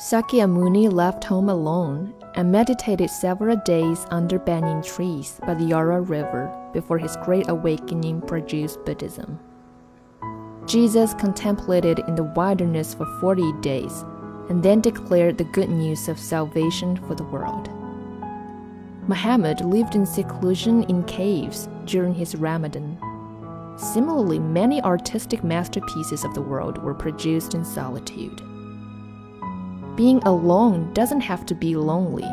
Sakyamuni left home alone and meditated several days under banyan trees by the Yara River before his great awakening produced Buddhism. Jesus contemplated in the wilderness for 40 days and then declared the good news of salvation for the world. Muhammad lived in seclusion in caves during his Ramadan. Similarly, many artistic masterpieces of the world were produced in solitude. Being alone doesn't have to be lonely.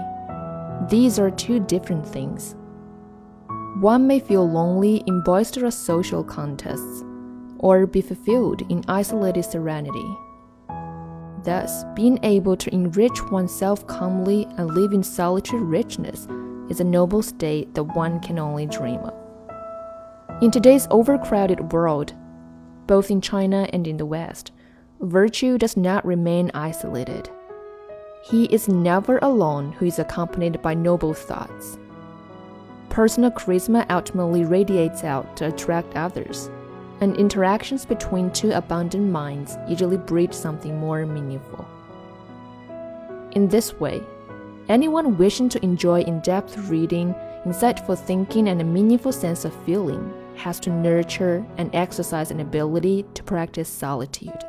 These are two different things. One may feel lonely in boisterous social contests, or be fulfilled in isolated serenity. Thus, being able to enrich oneself calmly and live in solitary richness is a noble state that one can only dream of. In today's overcrowded world, both in China and in the West, virtue does not remain isolated. He is never alone who is accompanied by noble thoughts. Personal charisma ultimately radiates out to attract others, and interactions between two abundant minds usually breed something more meaningful. In this way, anyone wishing to enjoy in depth reading, insightful thinking, and a meaningful sense of feeling has to nurture and exercise an ability to practice solitude.